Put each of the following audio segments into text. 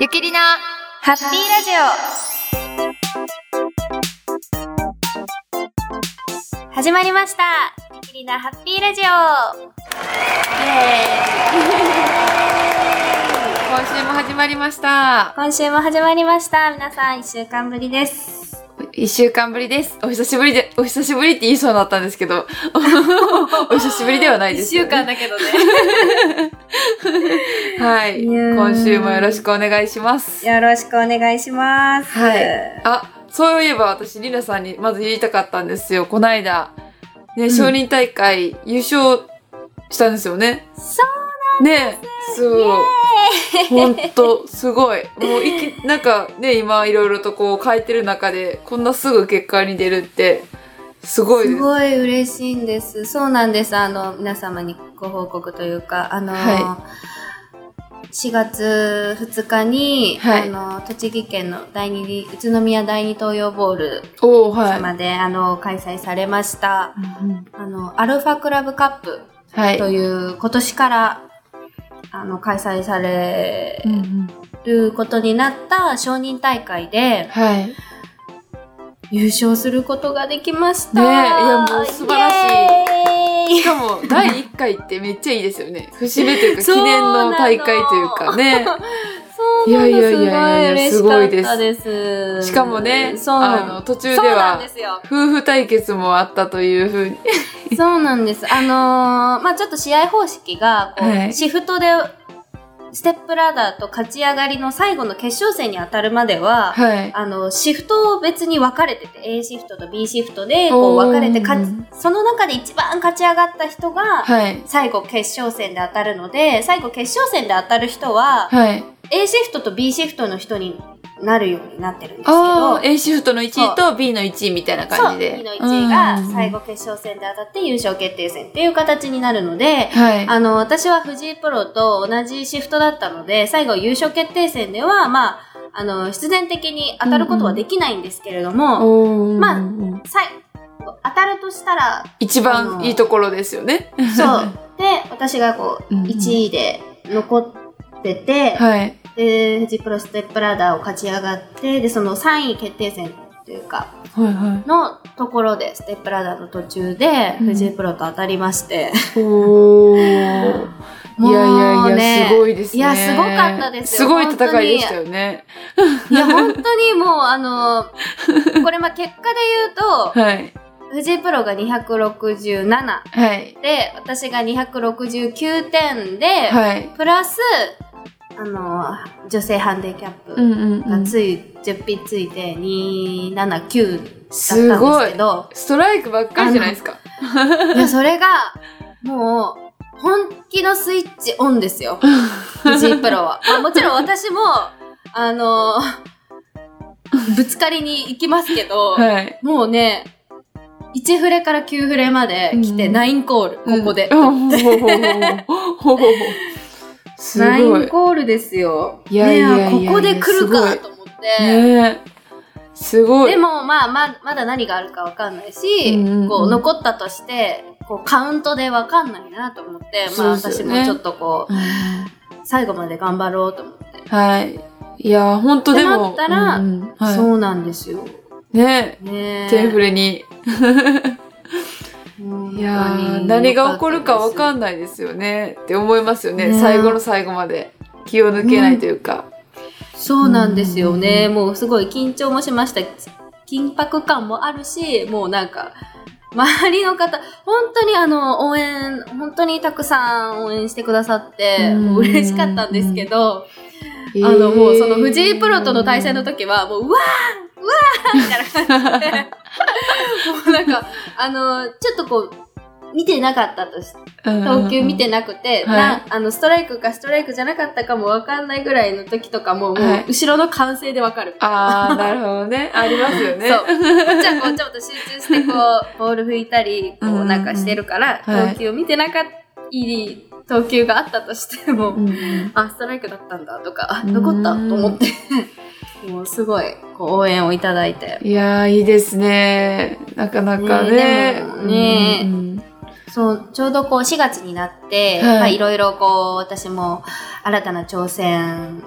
ゆきりなハッピーラジオ。始まりました。ゆきりなハッピーラジオ。イエ 今週も始まりました。今週も始まりました。皆さん一週間ぶりです一週間ぶりです。お久しぶりで、お久しぶりって言いそうになったんですけど、お久しぶりではないですよ、ね。だけどね はい。今週もよろしくお願いします。よろしくお願いしますはいあ、そういえば私、りなさんにまず言いたかったんですよ。こないだ、ね、ん承認大会優勝したんですよね。そうねそう。ほんと、すごい。もういき、なんかね、今いろいろとこう書いてる中で、こんなすぐ結果に出るって、すごいですす。ごい嬉しいんです。そうなんです。あの、皆様にご報告というか、あの、は4月2日に、はいあの、栃木県の第二、宇都宮第二東洋ボールおー、はい。様で、あの、開催されました、うんうんあの、アルファクラブカップはい。という、今年から、あの、開催されることになった承認大会で、はい。優勝することができました。ねえいやもう素晴らしいしかも、第1回ってめっちゃいいですよね。節目というか、記念の大会というかね。そうなんです。いやいやいやいやすごい嬉しかったすです。しかもね、あの、途中では。夫婦対決もあったというふうに。そうなんです。あのーまあちょっと試合方式が、こうはいシフトで、ステップラダーと勝ち上がりの最後の決勝戦に当たるまでは、はい。あの、シフトを別に分かれてて、A シフトと B シフトで、こう分かれてその中で一番勝ち上がった人が、はい。最後決勝戦で当たるので、最後決勝戦で当たる人は、はい。A シフトと B シフトの人になるようになってるんですけあどあ、、A シフトの1位と B の1位みたいな感じで。B の1位がうん最後決勝戦で当たって優勝決定戦っていう形になるので、はい。あの、私は藤井プロと同じシフトだったので、最後優勝決定戦では、まあ、あの、必然的に当たることはできないんですけれども、おーまあさい当たるとしたら、一番いいところですよね。そう。で、私がこう、うんうん1位で残ってて、はい。で、富士プロステップラダーを勝ち上がって、で、その3位決定戦というか、はいはのところで、ステップラダーの途中で、うん藤井プロと当たりまして。い。おー。いやいやいや、すごいですね。いや、すごかったですよ。すごい戦いでしたよね。いや、本当にもう、あの、これ、まあ、結果で言うと、はい。藤井プロが267はい。で、私が269点で、はい。プラス、あの、女性ハンディキャップうんうんうん。がつい、10匹ついて279だったんすでごいすけ。ど、ストライクばっかりじゃないですか。いや、それが、もう、本気のスイッチオンですよ。藤井プロは。まあ、もちろん私も、あの、ぶつかりに行きますけど、はい。もうね、1フレから9フレまで来て、うん9コール、ここで。うん。すご9い。コールですよ。いやいやここで来るかと思って。すごい。でも、まあ、ままだ何があるかわかんないし、うんうんうんこう、残ったとして、こう、カウントでわかんないなと思って、まあ、私もちょっとこう、うん最後まで頑張ろうと思って。はい。いや、本当でも。ってなったらうんうんはいそうなんですよ。ねねえ。テンフレに。いやー何が起こるかわかんんないですよね。って思いますよね。ね最後の最後まで。気を抜けないというか。そうなんですよね。うんもうすごい緊張もしました。緊迫感もあるし、もうなんか、周りの方、本当にあの、応援、本当にたくさん応援してくださって、うんもう嬉しかったんですけど、えーあの、もうその藤井プロとの対戦の時は、もう、うわーうわーみたいな感じで、もうなんか、あの、ちょっとこう、見てなかったとし投球見てなくて、はいなあのストライクかストライクじゃなかったかもわかんないぐらいの時とかも、もうはい。後ろの歓声でわかる。ああ、なるほどね。ありますよね。そう。こっちはこうちょっと集中してこう、ボール拭いたり、こうんうんううんなんかしてるから、はい。投球を見てなかった、いい投球があったとしても、うんうん。あ、ストライクだったんだとか、残ったと思って、もうすごいこう応援をいただいて。いやー、いいですね。なかなかね。ねでもねうんうんそう、ちょうどこう4月になって、はいまあいろいろこう私も新たな挑戦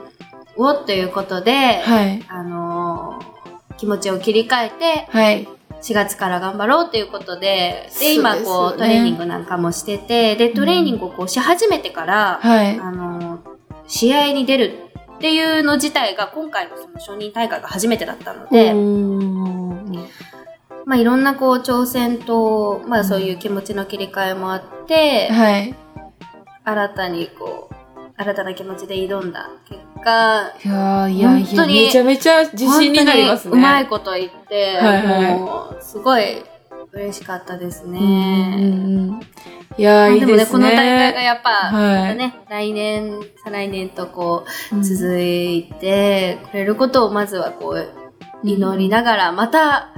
をということで、はい。あのー気持ちを切り替えて、はい。4月から頑張ろうということで、で今こう、トレーニングなんかもしてて、で、トレーニングをこうし始めてから、はい。あのー試合に出るっていうの自体が今回のその承認大会が初めてだったので、まあいろんなこう挑戦と、まあそういう気持ちの切り替えもあって、はい。新たにこう、新たな気持ちで挑んだ結果、いやーいやいや、本当にめちゃめちゃ自信になりますね。うまいこと言って、はいはいもう、すごい嬉しかったですね。うん。いやー、いいまあでもね、ですね。この大会がやっぱ、はいね、来年、再来年とこう続いてくれることをまずはこう、祈りながら、また、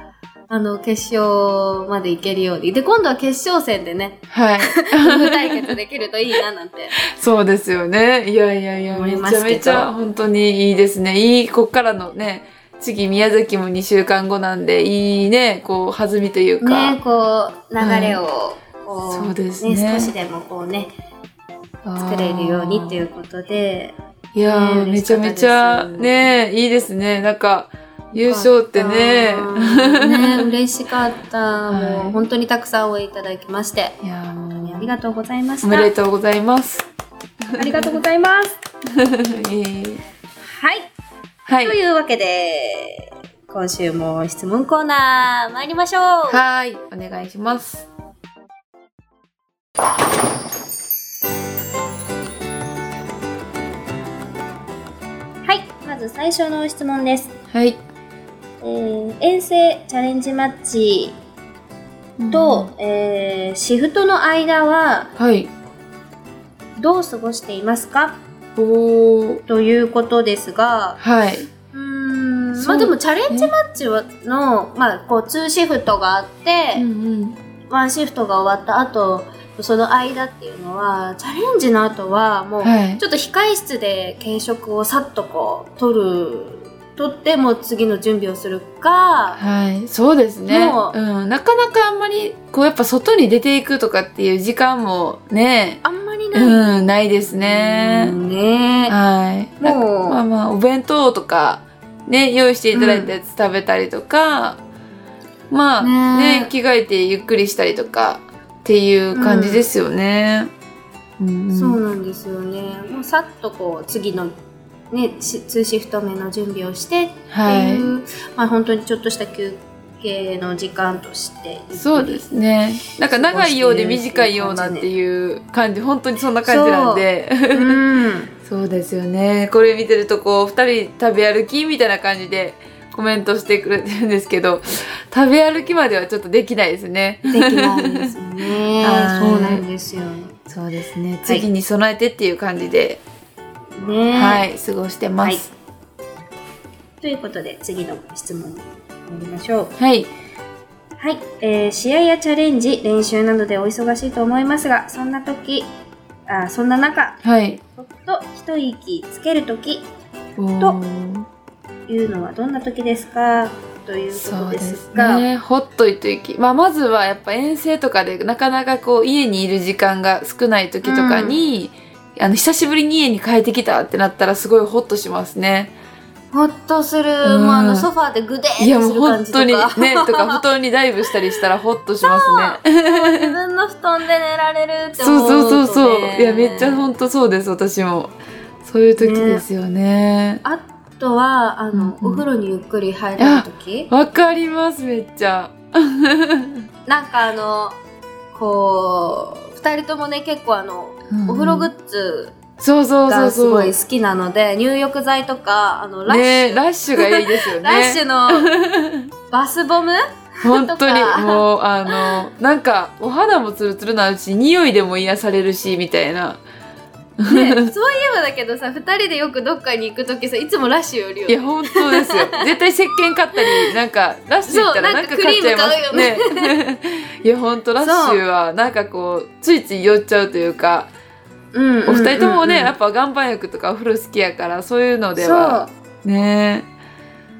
あの、決勝まで行けるように。で、今度は決勝戦でね、はい。夫婦対決できるといいななんて。そうですよね。いやいやいや、めちゃめちゃ本当にいいですね。いい、こっからのね、次宮崎も2週間後なんで、いいね、こう、弾みというか。ね、こう、流れを、こそうですね少しでもこうね、作れるようにっていうことで、いやー、ねめちゃめちゃ、ね、いいですね。なんか、優勝ってね。ね、嬉しかった。はいもう本当にたくさん応援いただきまして、いやー本当にあもりがとうございましう、おた。めでとうございます。ありがとうございます。はい。はいと。いうわけで、今週も質問コーナー参りましょう。はい。お願いします。はい。まず最初の質問です。はい。えー遠征チャレンジマッチと、えーシフトの間ははい。どう過ごしていますか？おー。ということですが、はい。うーんまあでもチャレンジマッチはの、まあこう2シフトがあって、うんうん。1シフトが終わった後、その間っていうのは、チャレンジの後はもう、はい。ちょっと控え室で軽食をさっとこう、取る、取ってもう次の準備をするか、はい。そうですね。もううん。なかなかあんまり、こうやっぱ外に出ていくとかっていう時間もね、あんまりない。うん、ないですね。うんねはい。もうまあまあ、お弁当とか、ね、用意していただいたやつ食べたりとか、まあねね着替えてゆっくりしたりとかっていう感じですよね。うんうんそうなんですよね。もうさっとこう、次の、ね、し2シフト目の準備をしてってはいいう、まあ本当にちょっとした休憩の時間として。そうですね。なんか長いようで短いようなっていう感じ、本当にそんな感じなんで。うん。そうですよね。これ見てるとこう、二人食べ歩きみたいな感じでコメントしてくれてるんですけど、食べ歩きまではちょっとできないですね。できないですよね。はいそうなんですよ。そうですね。次に備えてっていう感じで、ねはい、過ごしてます。ということで、次の質問に参りましょう。はい。はい、えー試合やチャレンジ、練習などでお忙しいと思いますが、そんな時、あそんな中、はい。ほっと一息つける時おーいうのはどんな時ですか？ということでそうですすが、ね。ほっと一息。まあ、まずはやっぱ遠征とかでなかなかこう家にいる時間が少ない時とかに、あの久しぶりに家に帰ってきたってなったらすごいホッとしますね。ほっとする、うんもうあのソファーでグデーいやもう本当にじとか、ね、とか布団にダイブしたりしたらホッとしますね。自分の布団で寝られるってそう思うと、ね、そうそうそう。いやめっちゃ本当そうです私も。そういう時ですよね。あとは、あの、うんうんお風呂にゆっくり入れる時わかりますめっちゃ。なんかあの、こう、二人ともね、結構あの、お風呂グッズそうそうそうがす。ごい好きなので、入浴剤とか、あの、ラッシュ、ねラッシュがいいですよね。ラッシュの バスボム？本当にもうあのなんかお肌もツルツルなるし匂いでも癒されるしみたいな。ね、そういえばだけどさ、二人でよくどっかに行くときさ、いつもラッシュよりよいや本当ですよ。絶対石鹸買ったりなんかラッシュ行ったらなんか買っちゃいますなんかクリームね。いや本当ラッシュはなんかこうついつい酔っちゃうというか、うんお二人ともね、うんうんやっぱ岩盤浴とかお風呂好きやからそういうのではね。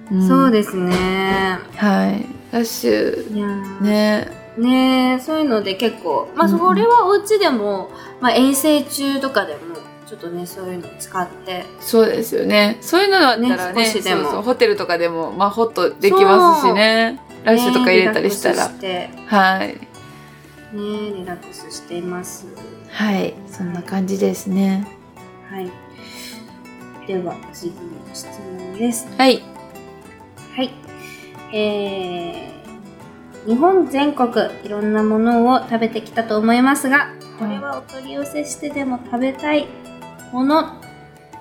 そう、そうでですね。はい。ラッシュね。ねそういうので結構、まあ、うんうん。それはお家でも、まあ、遠征中とかでも、ちょっとねそういうのを使って。そうですよね。そういうのだったらねね少しでも。ホテルとかでもまあホッとできますしね。ラッシュとか入れたりしたら、ねはいリラックスして。ねリラックスしています。はい。そんな感じですね。はい。では次の質問です。はい。はい。えー、日本全国いろんなものを食べてきたと思いますがこれはお取り寄せしてでも食べたいものは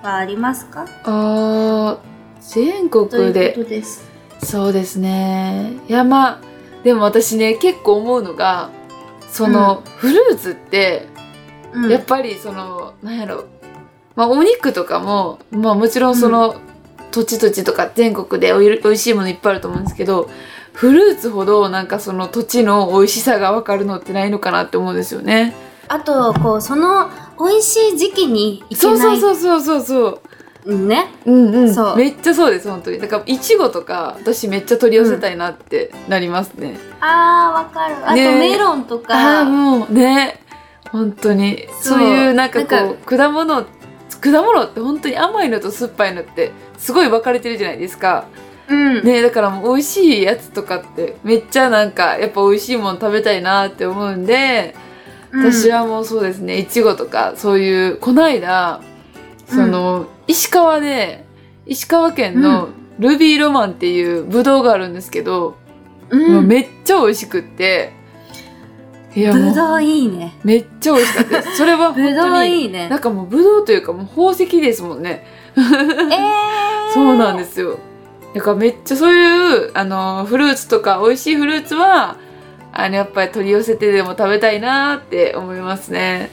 ありますか？あー全国で。そうですね。いやまあでも私ね結構思うのがその、フルーツってうん。やっぱりその、なんやろ。まあお肉とかもまあもちろんその、土地土地とか全国でおいおいしいものいっぱいあると思うんですけどフルーツほどなんかその土地の美味しさが分かるのってないのかなって思うんですよね。あとこうその美味しい時期に行けそうないそうそうそうそうそう。ねうんうん。そうめっちゃそうです本当に。だからいちごとか私めっちゃ取り寄せたいなってなりますね。あーわかるあとねメロンとか、ああもうね本当にそういうなんかこう果物果物って本当に甘いのと酸っぱいのってすごい分かれてるじゃないですか。うん、ねだからもう美味しいやつとかってめっちゃなんかやっぱ美味しいもの食べたいなって思うんで、うん。私はもうそうですねいちごとかそういうこないだその、石川で石川県のルビーロマンっていうブドウがあるんですけど、うん、もうめっちゃ美味しくっていやぶどういいね。めっちゃ美味しかった。で すそれは本ぶど当にういいね。なんかもうブドウというかもう宝石ですもんね。えー、そうなんですよ。だからめっちゃそういうあのフルーツとか美味しいフルーツはあのやっぱり取り寄せてでも食べたいなって思いますね。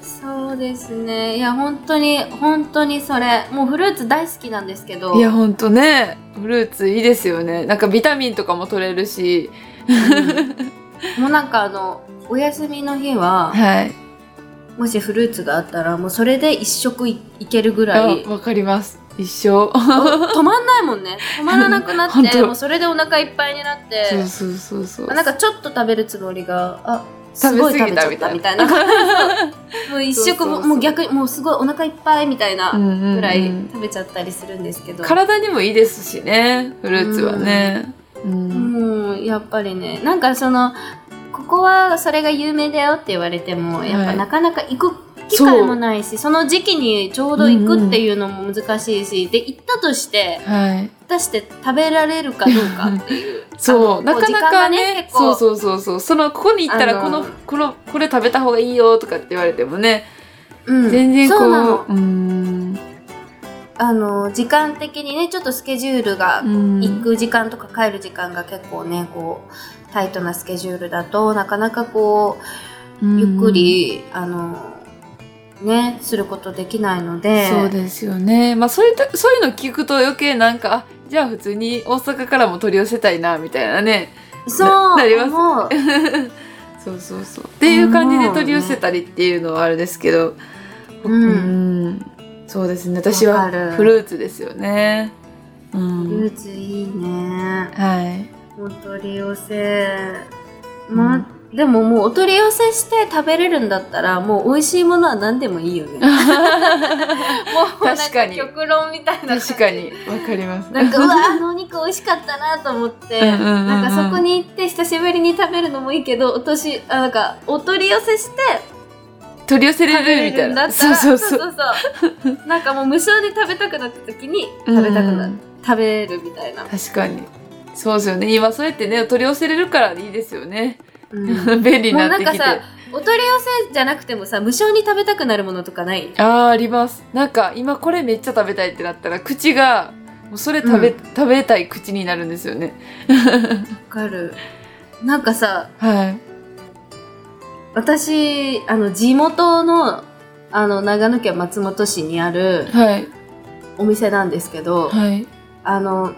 そうですねいや本当に本当にそれもうフルーツ大好きなんですけどいやほんとねフルーツいいですよね。なんかビタミンとかも取れるし、もうなんかあのお休みの日ははい。もしフルーツがあったらもうそれで一食いいけるぐあらいわかります。一生。お止まんないもんね。止まらなくなって もうそれでお腹いっぱいになって。そうそうそうそう。なんかちょっと食べるつもりがあす食べ過ごい食べちゃっぎたみたいな。たみたいなもう一食ももう逆にもうすごいお腹いっぱいみたいなうんうんうん。ぐらい食べちゃったりするんですけど、体にもいいですしねフルーツはね。うん。うん。やっぱりねなんかそのここはそれが有名だよって言われてもやっぱなかなか行く機会もないしその時期にちょうど行くっていうのも難しいし、で行ったとしてはい。果たして食べられるかどうかっていう そう、なかなかね、結構そうそうそうそう、その、ここに行ったら、この、この、これ食べた方がいいよとかって言われてもね、うん。全然こう、そうなの。うーん、あの時間的にねちょっとスケジュールがうん行く時間とか帰る時間が結構ねこうタイトなスケジュールだとなかなかこうゆっく、り、あのねすることできないのうんでそうですよね。まあ、そういうと、そういうの聞くと余計なんか、あ、じゃあ普通に大阪からも取り寄せたいな、みたいなね。そうなります そうそうそう。っていう感じで取り寄せたりっていうのはあれですけど、うんんそうですね。私はフルーツですよね。うフルん。ーツいいねはい。お取り寄せまあ、でももうお取り寄せして食べれるんだったらもう美味しいものは何でもいいよね もう確かに極論みたいな確かにわかります。なんかうわあのお肉美味しかったなと思ってなんかそこに行って久しぶりに食べるのもいいけどお年あなんかお取り寄せして取り寄せれるみたいな。そうそうそう。そうそうなんかもう無償で食べたくなった時に食べたくなる、うん食べるみたいな、確かに。そうですよね。今そうやってね、取り寄せれるからいいですよね。うん便利になってきて。もうなんかさお取り寄せじゃなくてもさ無償に食べたくなるものとかない？ああ、あります。なんか今これめっちゃ食べたいってなったら、口が、もうそれ食べ、うん食べたい口になるんですよね。わかるなんかさはい。私あの地元のあの長野県松本市にあるはい。お店なんですけど、はい。あの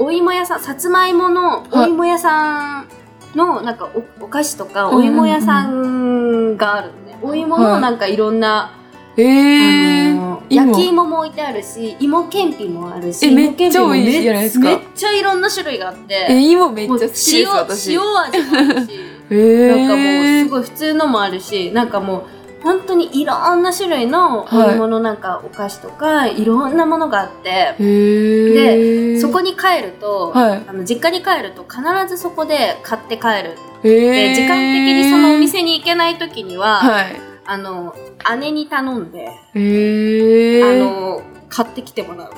お芋屋さんさつまいものお芋屋さんのなんかおお菓子とかお芋屋さんがあるのね、お芋はいのなんかいろんな、ええあの芋。焼き芋も置いてあるし芋けんぴもあるしえめっちゃ芋けんぴも美味しいじゃないですか。めっちゃいろんな種類があってえ、芋めっちゃ好きです、塩私。塩味もあるしえー、なんかもうすごい普通のもあるしなんかもう本当にいろんな種類のお芋のなんかお菓子とか、い、ろんなものがあって、へえ。そこに帰ると、はいあの実家に帰ると必ずそこで買って帰る。で時間的にそのお店に行けない時には、はい。あの、姉に頼んで。あの、買ってきてもらう。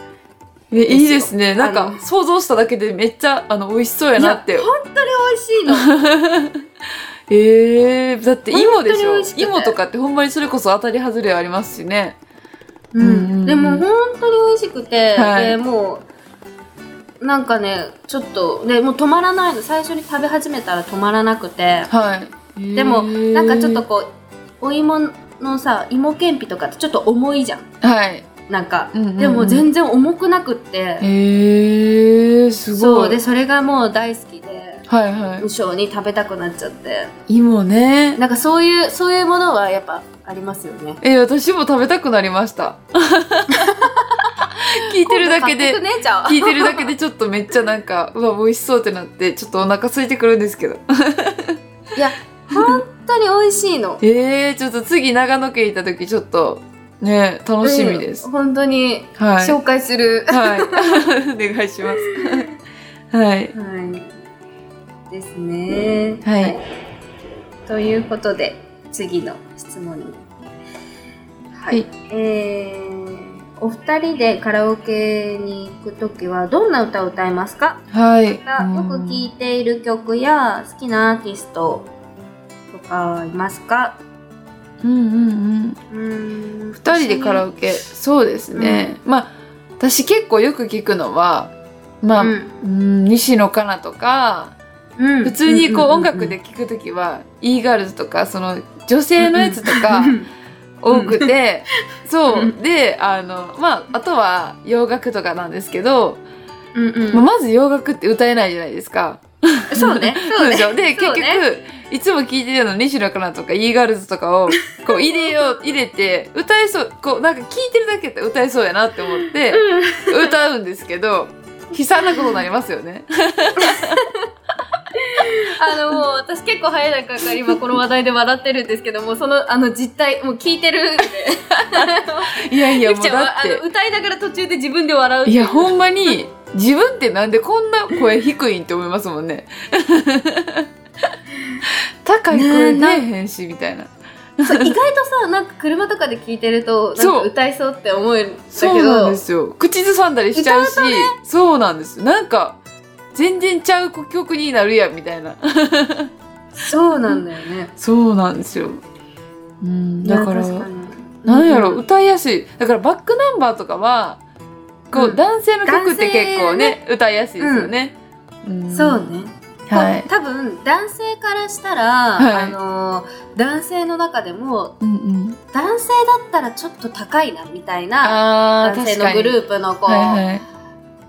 えいいですね。なんあかの想像しただけでめっちゃあの美味しそうやなって。本当に美味しいの。ええだって芋でしょ？し芋とかってほんまにそれこそ当たり外れありますしね。ううんでも本当に美味しくて、はい。でもうなんかねちょっとでもう止まらない。の最初に食べ始めたら止まらなくて。はい。でもへえなんかちょっとこうお芋のさ芋けんぴとかってちょっと重いじゃん。はい。なんか、うんうんうん。でも全然重くなくって、へえすごい。そうでそれがもう大好きではいはい無。性に食べたくなっちゃって芋ね。なんかそういうそういうものはやっぱありますよねえ私も食べたくなりました。聞いてるだけで聞いてるだけでちょっとめっちゃなんかうわ美味しそうってなってちょっとお腹空いてくるんですけど。いや本当に美味しいの えー、ちょっと次長野県行った時ちょっとね楽しみです。うん本当にはい。紹介する、はい。お願いします。はい。はい。ですね。はいということで、次の質問に。はい。はいえー、お二人でカラオケに行くときは、どんな歌を歌いますか？はい。またよく聴いている曲や好きなアーティストとかいますか？うんうんうん。うーん。二人でカラオケ、そうですね。まあ、私結構よく聞くのは、まあ、ううんん、西野カナとか、うん。普通にこう音楽でで聞くときは、イーガールズとか、その女性のやつとか多くて、そう。う。で、あの、まあ、あとは洋楽とかなんですけど、うんうん。まあまず洋楽って歌えないじゃないですか。そうね。そうでしょ？で、結局いつも聞いてるの西野カナとかイーガールズとかをこう入れよう、入れて、歌えそう、こうなんか聞いてるだけで歌えそうやなって思って、歌うんですけど、悲惨なことになりますよね。あのもう私結構早い段階から今この話題で笑ってるんですけどもそのあの実態もう聞いてるんで いやいや、もうだっはあの歌いながら途中で自分で笑う。いや、ほんまに、自分ってなんでこんな声低いんって思いますもんね。高い声出えへんし、みたいな。意外とさなんか車とかで聞いてるとなんそうか歌いそうって思うんだそうなんけどですよ。口ずさんだりしちゃうし、そうなんです。なんか、全然ちゃう曲になるやん、みたいな。そうなんだよねそうなんですよ。うん、だから、なんやろ、う歌いやすい。だからバックナンバーとかは、こう、うん男性の曲って結構男ね、歌いやすいですよね。んそう。ねはい。多分男性からしたら、はいあの男性の中でもうんうん。男性だったらちょっと高いなみたいな男性のグルーープのこう、はいはい。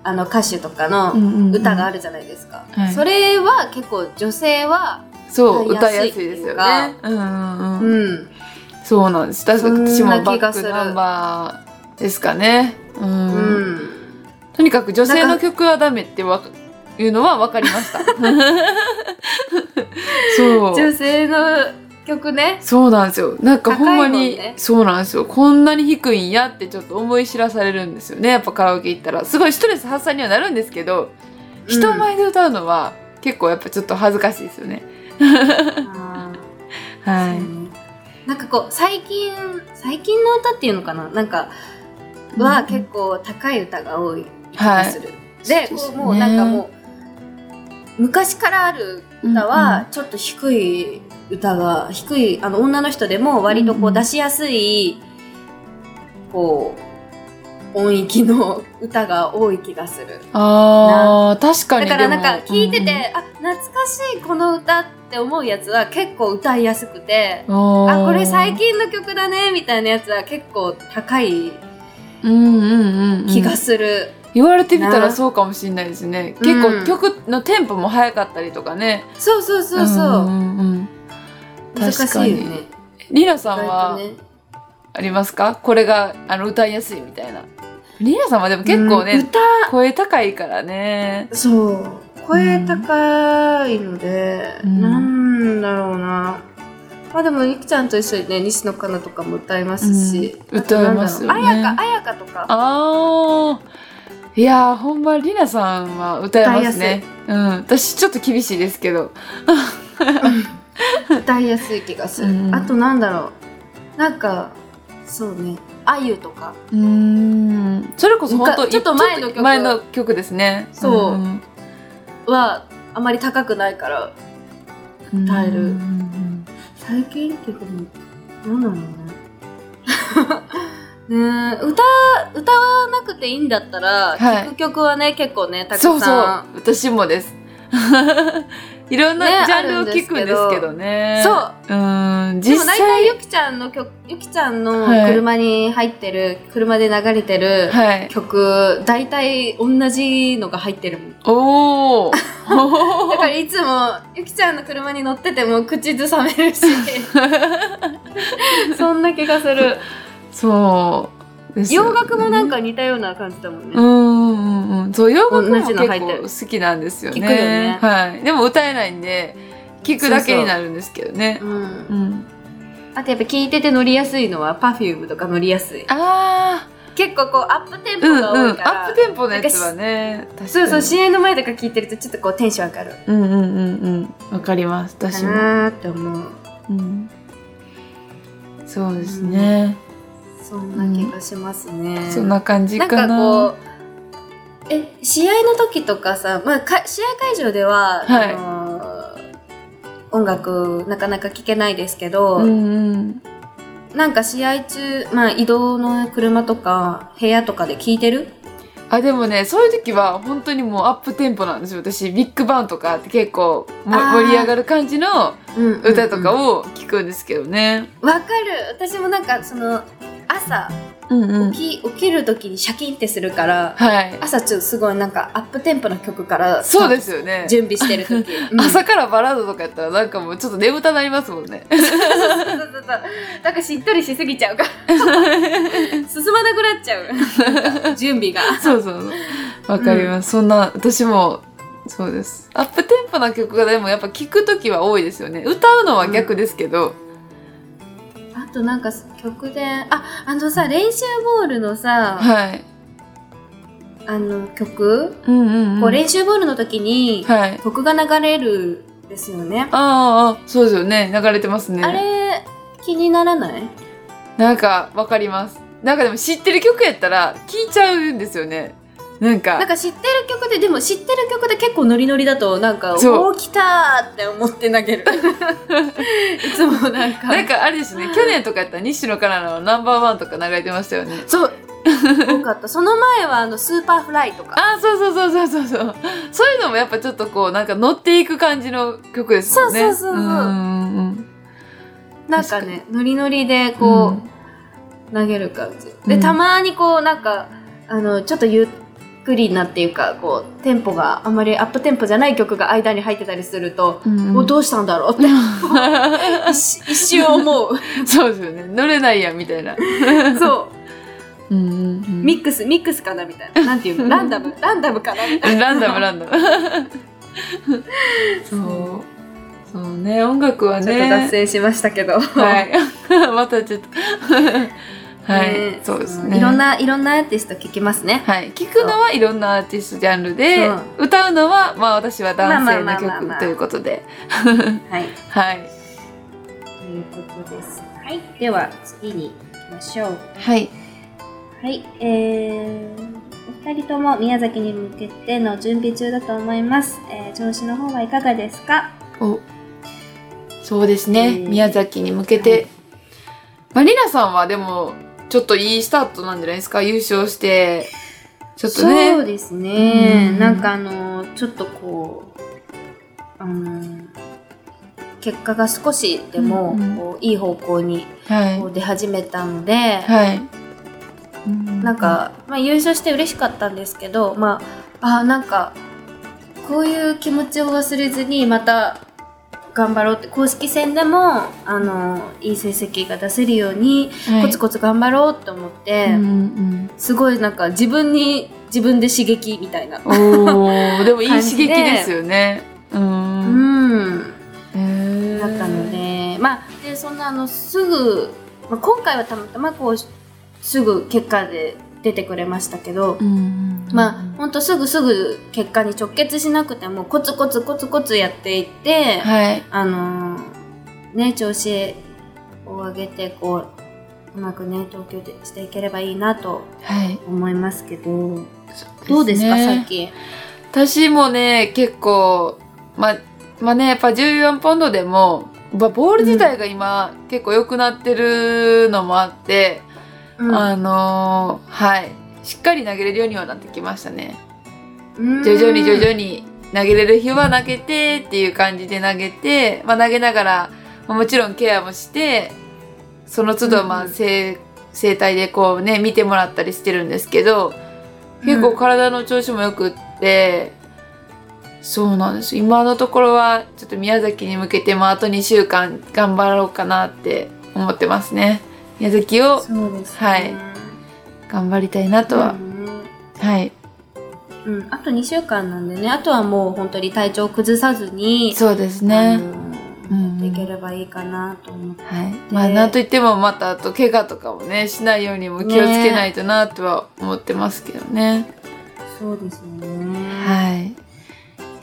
あの歌手とかの歌があるじゃないですか、はいそれは結構女性はそう、歌歌いいやすいですかよね。うんうんううん。んそうなんです。私もバックナンバーですかね。う。うんんとにかく女性の曲はダメってわかいうのは分かりました。そう。女性の曲ねそうなんですよ。なんかほんまに、ねそうなんですよ。こんなに低いんやってちょっと思い知らされるんですよね。やっぱカラオケ行ったら。すごいストレス発散にはなるんですけど、人前で歌うのは結構やっぱちょっと恥ずかしいですよね。はい。なんかこう最近最近の歌っていうのかな？なんかは結構高い歌が多い気はい。がする、そうですねでこうもうなんかもう昔からある歌はちょっと低い歌が低いあの女の人でも割とこうんううん出しやすいこう音域の歌が多い気がする。ああ、確かに。だからなんか聞いてて、あ懐かしいこの歌って思うやつは結構歌いやすくてうんあこれ最近の曲だねみたいなやつは結構高いうんうんうんうん、気がする、言われてみたらな。そうかもしれないですね。うん。結構曲のテンポも速かったりとかね。そうそうそうそう、んうんうん難しいよね。リナさん意はありますか？これがあの歌いやすいみたいな。リナさんはでも結構ね、うん歌。声高いからね。そう。声高いので、うん。なんだろうな。まあでもゆきちゃんと一緒にね西野カナとかも歌いますし、うん。歌いますよね。あやかあやかとか。あー。いやーほんまりなさんは歌えますね。うん。私ちょっと厳しいですけど 歌いやすい気がする、うん。あとなんだろう。なんかそうね。あゆとか。うーん。それこそ本当ちょっと前の曲。前の曲ですね。そう。ん。はあまり高くないから。歌える。うん。最近っていうかもうなんだろうね。ねえ。歌歌わなくていいんだったら、はい。聴く曲はね結構ねたくさん。そうそう。私もです いろんなねジャンルを聞くんですけどね。そう。うんでも実大体ゆ際きちゃんの曲ゆきちゃんのはい。車に入ってる、車で流れてるはい。曲大体同じのが入ってるもん。おお だからいつもゆきちゃんの車に乗ってても口ずさめるし。そんな気がする。そう洋楽もなんか似たような感じだもんね、うんうんうん。そう洋楽も同結構好きなんですよね。よねはい。でも歌えないんで聞くだけになるんですけどね。うんう。ん。あとやっぱ聴いてて乗りやすいのは Perfume とか乗りやすい。あ結構こうアップテンポあうんうんが多いから、アップテンポのやつはね確かに。そうそう試合の前とか聴いてるとちょっとこうテンション上がる。うんうんうんうん。わかります。私かも、なーって思う。うん、そうですね、そんな気がしますね、そんな感じな。んかなかこうえ試合の時とかさ、まあ、か試合会場では、はい。あのー音楽なかなか聴けないですけど、うんうん。なんか試合中、まあ、移動の車とか部屋とかで聴いてる？あでもねそういう時は本当にもうアップテンポなんですよ。私ビッグバンとかって結構盛り上がる感じの歌とかをを聞くんですけどね。わ、かる。私もなんかその朝うんうん。起き,、起きる時にシャキンってするからはい。朝ちょっとすごいなんかアップテンポな曲からそうですよね。準備してる時、うん朝からバラードとかやったらなんかもうちょっと眠たなりますもんね。なんかしっとりしすぎちゃうから 進まなくなっちゃう準備がそうそうそう。わかります。そんな私もそうです。アップテンポな曲がでもやっぱ聞く時は多いですよね。歌うのは逆ですけど。あとなんか曲でああのさ練習ボールのさ、はい。あの曲、うんうん、うん。こう練習ボールの時にはい。曲が流れるんですよね、あーあー、そうですよね。流れてますね。あれ気にならない？なんかわかります。なんかでも知ってる曲やったら聞いちゃうんですよね。なんか。なんか知ってる曲ででも知ってる曲で結構ノリノリだとなんか「そうおー来た!」って思って投げる いつもなんかなんかあれですね、去年とかやったら西野カナのナンバーワンとか流れてましたよね。そう多かったその前はあのスーパーフライとかあ、そうそうそうそうそうそう。そういうのもやっぱちょっとこう、なんか乗っていく感じの曲ですもんね。そうそうそうそうんうんなんかねノリノリでこう、投げる感じで、うんたまにこうなんかあのちょっとゆっくりなっていうかこうテンポがあんまりアップテンポじゃない曲が間に入ってたりすると、うんうどうしたんだろうって一一瞬思うそうですよね。乗れないやんみたいな。そううんうんうんミックスミックスかなみたいななんていうの？ランダムランダムかなみたいなランダムランダム。そう。そうね、音楽はちょっと脱ね。線しましたけど、はい。またちょっと。はい、ね。そうですね。いろんないろんなアーティスト聞きますね。はい、聞くのはいろんなアーティストジャンルで歌うのはまあ私は男性の曲ということで。はい。はい。ということです。はい。では次に行きましょう。はい。はい、えー、お二人とも宮崎に向けての準備中だと思います。えー、調子の方はいかがですか？お。そうですね、えー。宮崎に向けて、まありなさんはでもちょっといいスタートなんじゃないですか？優勝して。ちょっとね。そうですね。うん。なんかあのちょっとこうあの結果が少しでもうんうん。こういい方向にはい。こう出始めたので、はい。なんか、まあ、優勝して嬉しかったんですけどまああなんかこういう気持ちを忘れずにまた頑張ろうって公式戦でもあのいい成績が出せるようにはい。コツコツ頑張ろうって思って、うんうんすごいなんか自分に自分で刺激みたいな。でもいい刺激でですよね。ううん。んへー。だったのでまあででそんなあのすぐ、まあ、今回はたまたまこうすぐ結果で出てくれましたけど、うんまあほんとすぐすぐ結果に直結しなくてもコツコツコツコツやっていって、はい。あのーね調子を上げてこううまくね投球でしていければいいなとはい。思いますけどどうですかね最近？私もね、結構、まあ、まあね、やっぱ14ポンドでも、まあボール自体が今、結構良くなってるのもあって、うん。あのーはい。しっかり投げれるようにはなってきましたね。うん。徐々に徐々に投げれる日は投げてっていう感じで投げて、まあ、投げながら、まあ、もちろんケアもしてその都度まあうん。うん生生態でこうね見てもらったりしてるんですけど結構体の調子もよくって、そうなんです。今のところはちょっと宮崎に向けてもあと2週間頑張ろうかなって思ってますね宮崎をね。はい。頑張りたいなとは、うんはい。うん、あと2週間なんでね。あとはもう本当に体調を崩さずにそうですあねのうんやっていければいいかなと思って、はい、まあなんといってもまたあと怪我とかもねしないようにも気をつけないとなとは思ってますけどね。そうですよね。はい。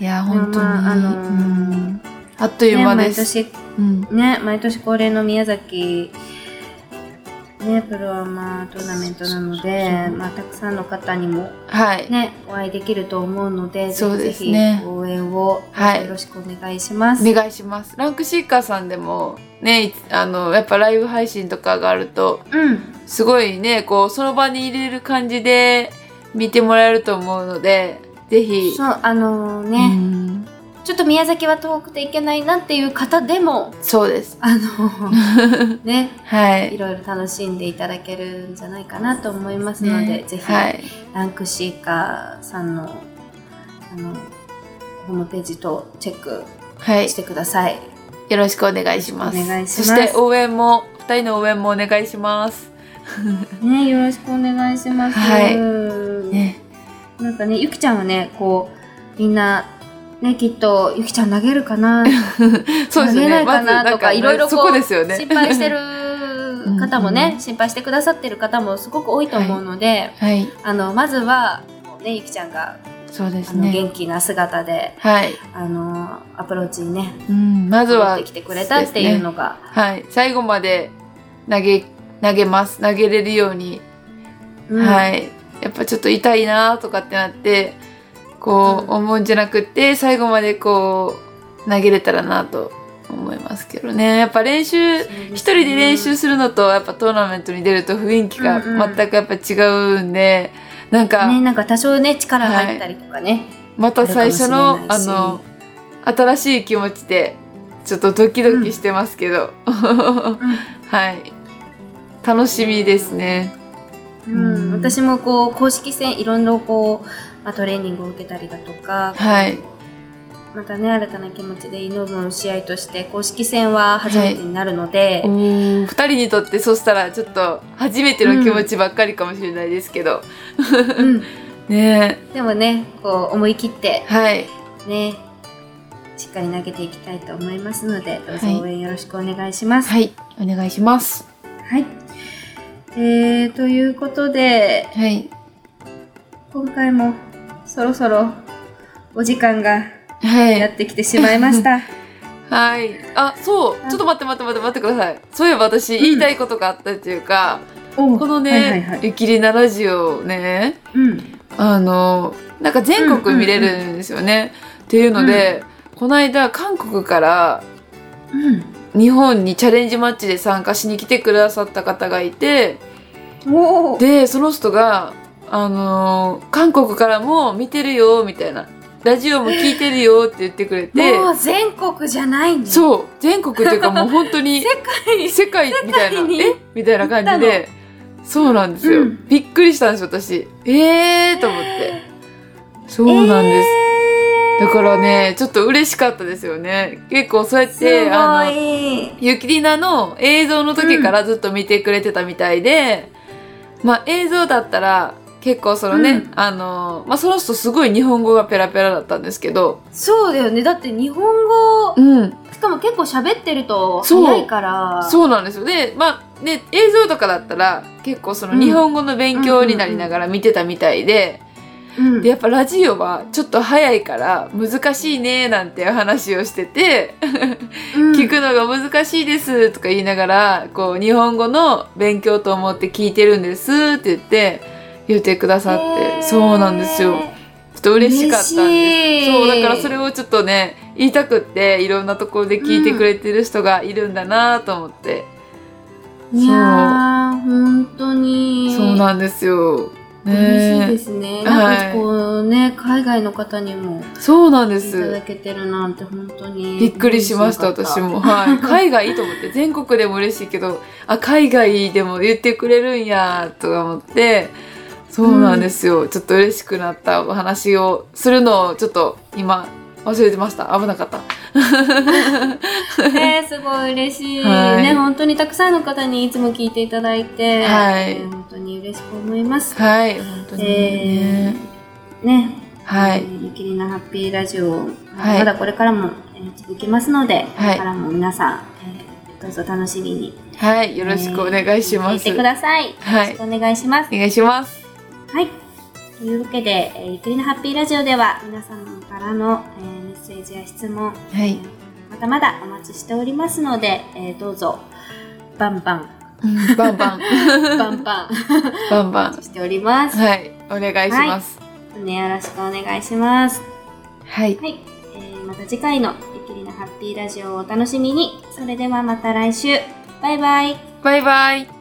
いや本当に、まああのーうん。あっという間です。ね、うん、毎年ね毎年恒例の宮崎ねプロアマトーナメントなのでまあたくさんの方にもはい、ねお会いできると思うのでそうぜひですねぜひ応援をはいよろしくお願いします。お願いします。ランクシーカーさんでもねいあのやっぱライブ配信とかがあるとうんすごいねこうその場に入れる感じで見てもらえると思うのでぜひ。そうあのうね、んちょっと宮崎は遠くて行けないなっていう方でもそうです。あの ねはいい。ろいろ楽しんでいただけるんじゃないかなと思いますので、ねぜひ、はい。ランクシーカーさんのあのホームページとチェックはいし。てください。よろしくお願いします。お願いしますそして応援も、二人の応援もお願いします。ねよろしくお願いします。はいね。なんかねゆきちゃんはねこうみんなねきっとゆきちゃん投げるかな？そうですよね。投げないかな？とかねいろいろこうそこですよね。心配してる 方もうんねうん心配してくださってる方もすごく多いと思うので、はい。あのまずはねゆきちゃんがそうですね。元気な姿ではい。あのアプローチにねうん。まずは戻って、きてくれたっていうのが、はい。最後まで投げ、投げます。投げれるように。うんはい。やっぱちょっと痛いなとかってなって、こう、うん思うんじゃなくって、最後までこう、投げれたらなと思いますけどね。やっぱ練習、一人で練習するのとやっぱトーナメントに出ると雰囲気がうんうん。全くやっぱ違うんで、なんかねなんか多少ね力入ったりとかね、また最初のあの新しい気持ちでちょっとドキドキしてますけど、はい。楽しみですね。うん。うん。私もこう公式戦いろいろこう、まあ、トレーニングを受けたりだとか、はい。またね新たな気持ちで挑む試合として公式戦は初めてになるので、おー二人にとってそしたらちょっと初めての気持ちばっかりかもしれないですけど、うん。ね。でもねこう思い切ってはい。ねしっかり投げていきたいと思いますのでどうぞはい応援よろしくお願いします。はい。お願いします。はい。えー、ということで、はい。今回もそろそろお時間がはいやってきてしまいました。はい。あ、そう。ちょっと待って待って待って待ってください。そういえば私言いたいことがあったっていうか、おこのね、はいはいはい。ゆきりなラジオね、うん。あの、なんか全国見れるんですよね。っていうので、この間韓国からうん。日本にチャレンジマッチで参加しに来てくださった方がいて。で、その人が、あの、韓国からも見てるよ、みたいな。ラジオも聞いてるよって言ってくれて、もう全国じゃないね。う。そう、全国っていうかもう本当に、世界。世界みたいな。え？みたいな感じで。そうなんですよ、うん。びっくりしたんですよ私。えーと思って。そうなんです、だからねちょっと嬉しかったですよね。結構そうやっすてあの。ゆきりなの映像の時からずっと見てくれてたみたいで、まあ映像だったら結構そのね、うん。あのまあその人すごい日本語がペラペラだったんですけど。そうだよね。だって日本語うん。しかも結構喋ってると早いから。そうなんですよ。で、まあね、映像とかだったら結構そのうん。日本語の勉強になりながら見てたみたいで、うん。で、やっぱラジオはちょっと早いから難しいねなんて話をしてて、うん。聞くのが難しいですとか言いながら、こう日本語の勉強と思って聞いてるんですって言って言ってくださって、そうなんですよ。ちょっと嬉しかったんです。そう、だからそれをちょっとね、言いたくって、いろんなところで聞いてくれてる人がいるんだなと思って。いやー、本当に。そうなんですよ。嬉しいでねすね。はいなんかこうね、海外の方にもそうなんでいただす。けてるなんて本当に。びっくりしました、私。も。はい。海外と思って、全国でも嬉しいけど、あ、海外でも言ってくれるんや、とか思って、そうなんですよ。ちょっと嬉しくなったお話をするのを、ちょっと今、忘れてました。危なかった。えー、すごい嬉しい。はいね、本当にたくさんの方にいつも聞いていただいて、はいえー本当に嬉しく思います。はい。本当にね。えー、ね、はいえ。ーゆきりなハッピーラジオ、はいまだこれからも、えー続きますので、こはいれからも皆さん、えーどうぞ楽しみに。はい。よろしくお願いします。聞いてください。はいよろしくお願いします。お願いします。はい。というわけで、えーゆきりなハッピーラジオでは、皆様からの、えーメッセージや質問、はいえーまだまだお待ちしておりますので、えーどうぞ、バンバン、うん バンバン。バンバン、バンバン。しております。はい。お願いします。ね、よろしくお願いします。はい。はい。えーまた次回のゆきりなハッピーラジオをお楽しみに。それではまた来週。バイバイ。バイバイ。